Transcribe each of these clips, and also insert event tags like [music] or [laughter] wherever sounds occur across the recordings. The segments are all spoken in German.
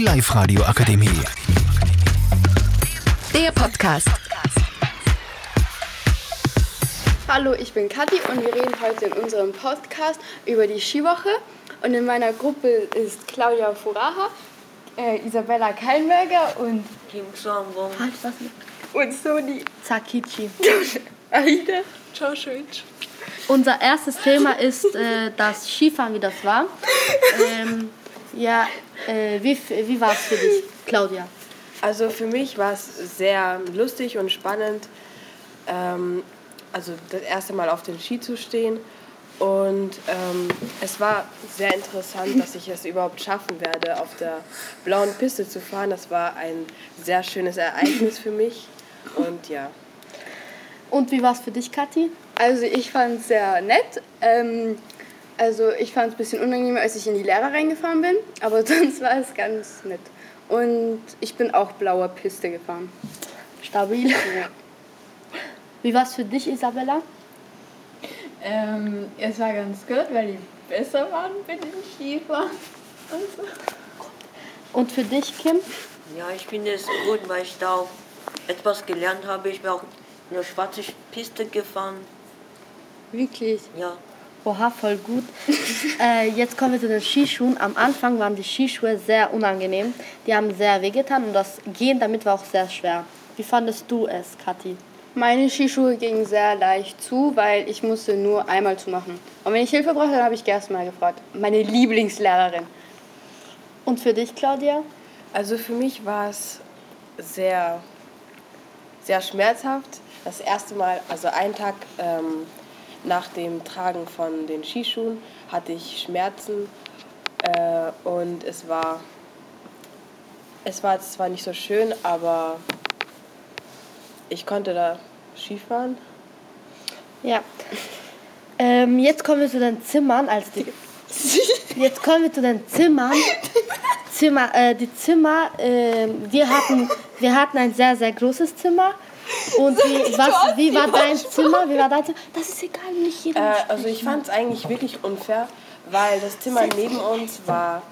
Die Live-Radio Akademie. Der Podcast. Hallo, ich bin Kathi und wir reden heute in unserem Podcast über die Skiwoche. Und in meiner Gruppe ist Claudia Furaha, äh, Isabella Kallenberger und Kim halt mit und Sony Zakichi. [laughs] Aida Czosowicz. Unser erstes Thema ist äh, das Skifahren, wie das war. [laughs] Ähm, ja, äh, wie, wie war es für dich, Claudia? Also für mich war es sehr lustig und spannend, ähm, also das erste Mal auf den Ski zu stehen. Und ähm, es war sehr interessant, dass ich es überhaupt schaffen werde, auf der blauen Piste zu fahren. Das war ein sehr schönes Ereignis für mich. Und ja. Und wie war es für dich, Kathi? Also ich fand es sehr nett. Ähm, also ich fand es ein bisschen unangenehm, als ich in die Lehrer reingefahren bin, aber [laughs] sonst war es ganz nett. Und ich bin auch blauer Piste gefahren. Stabil. Ja. [laughs] Wie war es für dich, Isabella? Ähm, es war ganz gut, weil die besser waren bei den Skifahren. Und so. Und für dich, Kim? Ja, ich finde es gut, weil ich da auch etwas gelernt habe. Ich bin auch in der schwarzen Piste gefahren. Wirklich. Ja, Oha, voll gut. [laughs] äh, jetzt kommen wir zu den Skischuhen. Am Anfang waren die Skischuhe sehr unangenehm. Die haben sehr wehgetan und das Gehen damit war auch sehr schwer. Wie fandest du es, Kathi? Meine Skischuhe gingen sehr leicht zu, weil ich musste nur einmal zu machen. Und wenn ich Hilfe brauchte, dann habe ich Gerst mal gefragt. Meine Lieblingslehrerin. Und für dich, Claudia? Also für mich war es sehr, sehr schmerzhaft. Das erste Mal, also einen Tag ähm, nach dem Tragen von den Skischuhen, hatte ich Schmerzen äh, und es war, es war zwar nicht so schön, aber ich konnte da Skifahren. Ja. Ähm, jetzt kommen wir zu den Zimmern als die. [laughs] Jetzt kommen wir zu den Zimmern. Zimmer, äh, die Zimmer, äh, wir, hatten, wir hatten ein sehr, sehr großes Zimmer. Und wie, was, wie war dein Zimmer? Wie war dein Zimmer? Das ist egal, nicht jeder. Äh, also ich fand es eigentlich wirklich unfair, weil das Zimmer neben uns war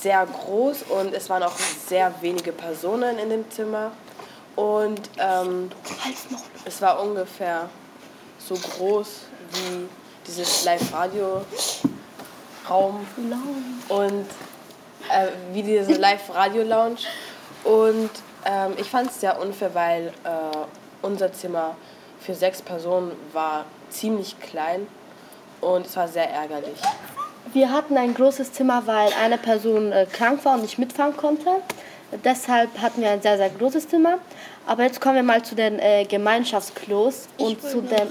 sehr groß und es waren auch sehr wenige Personen in dem Zimmer. Und ähm, es war ungefähr so groß wie dieses Live-Radio-Raum und äh, wie diese Live-Radio-Lounge. Und ähm, ich fand es sehr unfair, weil äh, unser Zimmer für sechs Personen war ziemlich klein und es war sehr ärgerlich. Wir hatten ein großes Zimmer, weil eine Person äh, krank war und nicht mitfahren konnte. Deshalb hatten wir ein sehr, sehr großes Zimmer. Aber jetzt kommen wir mal zu den äh, Gemeinschaftsklos und zu den.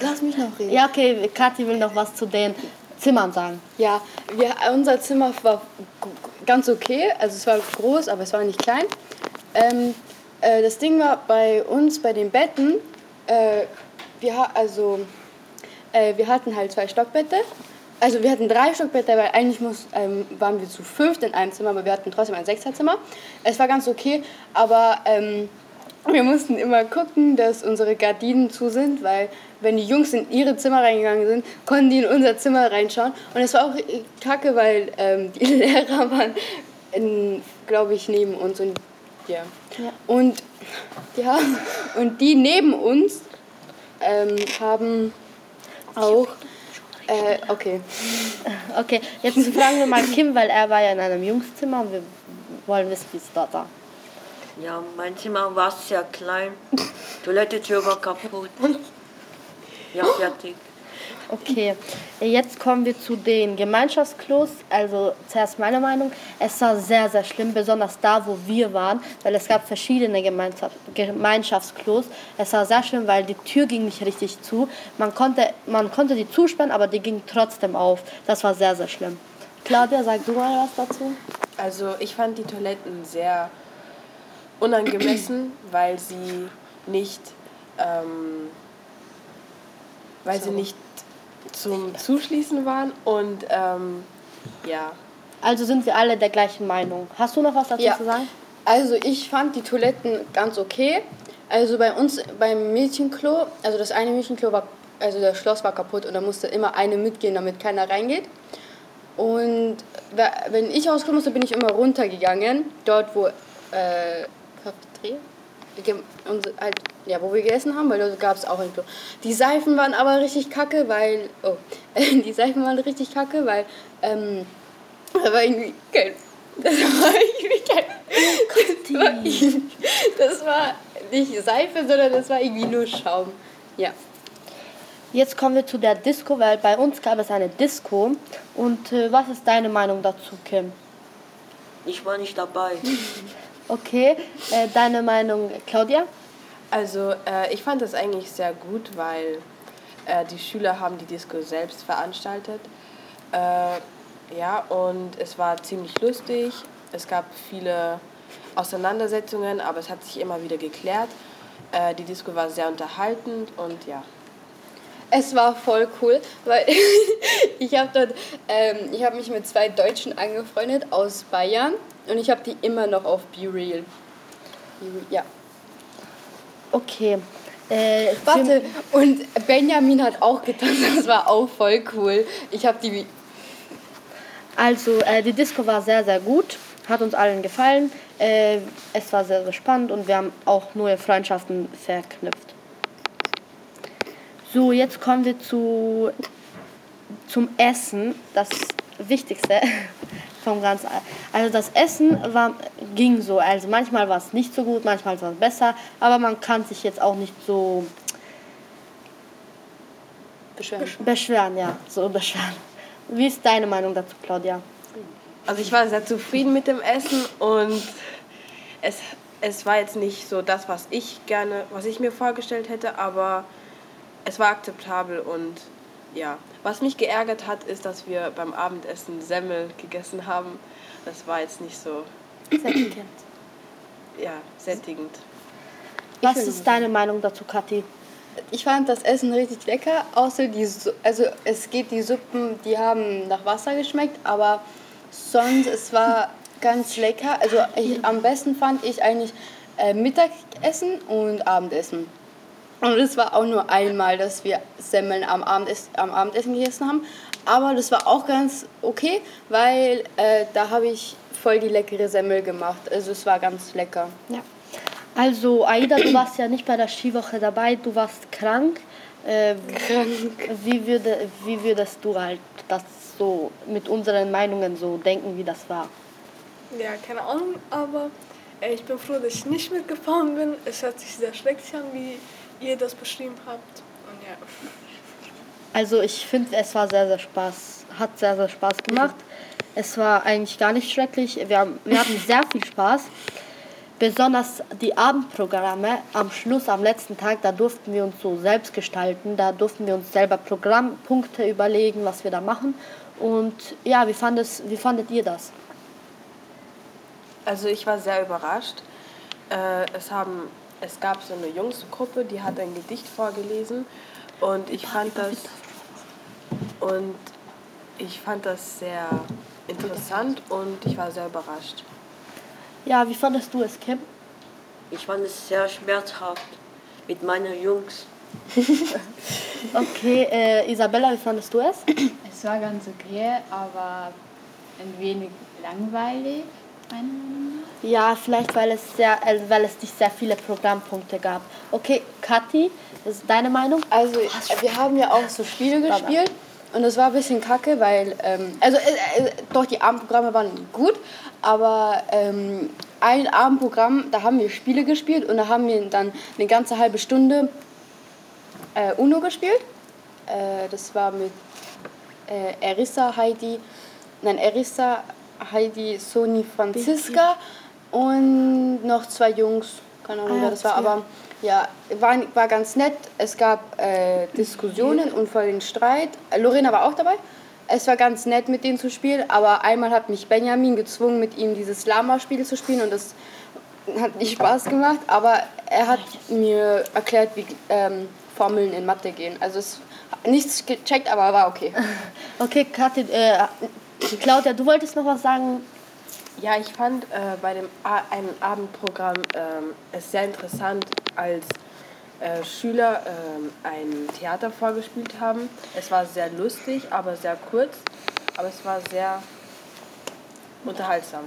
Lass mich noch reden. Ja, okay, Kathi will noch was zu den Zimmern sagen. Ja, wir, unser Zimmer war ganz okay. Also es war groß, aber es war nicht klein. Ähm, äh, das Ding war bei uns, bei den Betten, äh, wir, also, äh, wir hatten halt zwei Stockbette. Also wir hatten drei Stockbetten, weil eigentlich muss, ähm, waren wir zu fünft in einem Zimmer, aber wir hatten trotzdem ein Sechserzimmer. Es war ganz okay, aber ähm, wir mussten immer gucken, dass unsere Gardinen zu sind, weil wenn die Jungs in ihre Zimmer reingegangen sind, konnten die in unser Zimmer reinschauen. Und es war auch äh, kacke, weil ähm, [laughs] die Lehrer waren, glaube ich, neben uns. Und, ja. Und, ja, und die neben uns ähm, haben auch... Äh, okay. Okay, jetzt fragen wir mal Kim, weil er war ja in einem Jungszimmer und wir wollen wissen, wie es dort war. ja, mein Zimmer war sehr klein. Toilettentür war kaputt. Ja, fertig. Okay, jetzt kommen wir zu den Gemeinschaftsklos. Also zuerst meine Meinung. Es war sehr, sehr schlimm, besonders da, wo wir waren, weil es gab verschiedene Gemeinschaft, Gemeinschaftsklos. Es war sehr schlimm, weil die Tür ging nicht richtig zu. Man konnte, man konnte die zusperren, aber die ging trotzdem auf. Das war sehr, sehr schlimm. Claudia, sag du mal was dazu. Also ich fand die Toiletten sehr unangemessen, weil sie nicht, ähm, weil sie nicht zum Zuschließen waren und ähm, ja. Also sind wir alle der gleichen Meinung. Hast du noch was dazu Ja. zu sagen? Also ich fand die Toiletten ganz okay. Also bei uns beim Mädchenklo, also das eine Mädchenklo war, also das Schloss war kaputt und da musste immer eine mitgehen, damit keiner reingeht. Und wenn ich rauskommen musste, bin ich immer runtergegangen. Dort, wo, äh, Cafeteria? Halt, ja, wo wir gegessen haben, weil da gab es auch ein Klo. Die Seifen waren aber richtig kacke, weil, oh, [laughs] die Seifen waren richtig kacke, weil, ähm, da war irgendwie kein, [laughs] das war irgendwie kein, das war, irgendwie- das war nicht Seife, sondern das war irgendwie nur Schaum. Ja. Jetzt kommen wir zu der Disco, weil bei uns gab es eine Disco. Und äh, was ist deine Meinung dazu, Kim? Ich war nicht dabei. [laughs] Okay, äh, deine Meinung, Claudia? Also äh, ich fand das eigentlich sehr gut, weil äh, die Schüler haben die Disco selbst veranstaltet. Ja, und es war ziemlich lustig. Es gab viele Auseinandersetzungen, aber es hat sich immer wieder geklärt. Die Disco war sehr unterhaltend und ja. Es war voll cool, weil [laughs] ich habe dort, ähm, ich habe mich mit zwei Deutschen angefreundet aus Bayern und ich habe die immer noch auf Be Real. Ja. Okay. Äh, [laughs] Warte, und Benjamin hat auch getanzt, [laughs] das war auch voll cool. Ich habe die, Also äh, die Disco war sehr, sehr gut, hat uns allen gefallen. Äh, es war sehr, sehr spannend und wir haben auch neue Freundschaften verknüpft. So, jetzt kommen wir zu, zum Essen, das Wichtigste [laughs] vom Ganzen. Also das Essen war, ging so, also manchmal war es nicht so gut, manchmal war es besser, aber man kann sich jetzt auch nicht so beschweren. beschweren, ja, so beschweren. Wie ist deine Meinung dazu, Claudia? Also ich war sehr zufrieden mit dem Essen und es, es war jetzt nicht so das, was ich gerne, was ich mir vorgestellt hätte, aber es war akzeptabel und ja. Was mich geärgert hat, ist, dass wir beim Abendessen Semmel gegessen haben. Das war jetzt nicht so ja, sättigend. Was ist deine Meinung dazu, Kathi? Ich fand das Essen richtig lecker, außer die, Su also es geht die Suppen, die haben nach Wasser geschmeckt, aber sonst es war ganz lecker. Also ich, am besten fand ich eigentlich äh, Mittagessen und Abendessen. Und es war auch nur einmal, dass wir Semmeln am, Abendessen, am Abendessen gegessen haben. Aber das war auch ganz okay, weil äh, da habe ich voll die leckere Semmel gemacht. Also es war ganz lecker. Ja. Also, Aida, du warst ja nicht bei der Skiwoche dabei, du warst krank. Äh, Wie, würde, wie würdest du halt das so mit unseren Meinungen so denken, wie das war? Ja, keine Ahnung, aber äh, ich bin froh, dass ich nicht mitgefahren bin. Es hört sich sehr schrecklich an, wie ihr das beschrieben habt. Und ja. Also, ich finde, es war sehr, sehr Spaß, hat sehr, sehr Spaß gemacht. Es war eigentlich gar nicht schrecklich. Wir, haben, wir hatten sehr viel Spaß. Besonders die Abendprogramme am Schluss, am letzten Tag, da durften wir uns so selbst gestalten. Da durften wir uns selber Programmpunkte überlegen, was wir da machen. Und ja, wie, fandet, wie fandet ihr das? Also ich war sehr überrascht. Äh, es, haben, es gab so eine Jungsgruppe, die hat ein Gedicht vorgelesen und ich fand das und ich fand das sehr interessant und ich war sehr überrascht. Ja, wie fandest du es, Kim? Ich fand es sehr schmerzhaft mit meinen Jungs. [laughs] Okay, äh, Isabella, wie fandest du es? Es war ganz okay, aber ein wenig langweilig. Ja, vielleicht weil es sehr, äh, weil es nicht sehr viele Programmpunkte gab. Okay, Kathi, das ist deine Meinung? Also äh, wir haben ja auch so Spiele gespielt und das war ein bisschen kacke, weil, ähm, also äh, äh, doch die Abendprogramme waren gut, aber ähm, ein Abendprogramm, da haben wir Spiele gespielt und da haben wir dann eine ganze halbe Stunde äh, Uno gespielt. Äh, das war mit Erissa, Heidi, nein, Erissa, Heidi, Soni, Franziska und noch zwei Jungs. Keine Ahnung, Ah, wer das war, aber ja, war, war ganz nett. Es gab äh, Diskussionen und voll den Streit. Lorena war auch dabei. Es war ganz nett, mit denen zu spielen, aber einmal hat mich Benjamin gezwungen, mit ihm dieses Lama-Spiel zu spielen und das hat nicht Spaß gemacht, aber er hat mir erklärt, wie ähm, Formeln in Mathe gehen. Also es nichts gecheckt, aber war okay. [laughs] Okay, Kathi, äh, Claudia, du wolltest noch was sagen? Ja, ich fand äh, bei dem A einem Abendprogramm ähm, es sehr interessant, als äh, Schüler ähm, ein Theater vorgespielt haben. Es war sehr lustig, aber sehr kurz. Aber es war sehr unterhaltsam.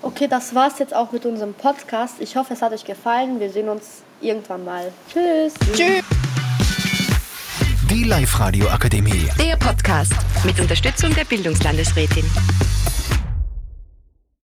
Okay, das war's jetzt auch mit unserem Podcast. Ich hoffe, es hat euch gefallen. Wir sehen uns irgendwann mal. Tschüss. Tschüss. Die Live-Radio Akademie. Der Podcast mit Unterstützung der Bildungslandesrätin.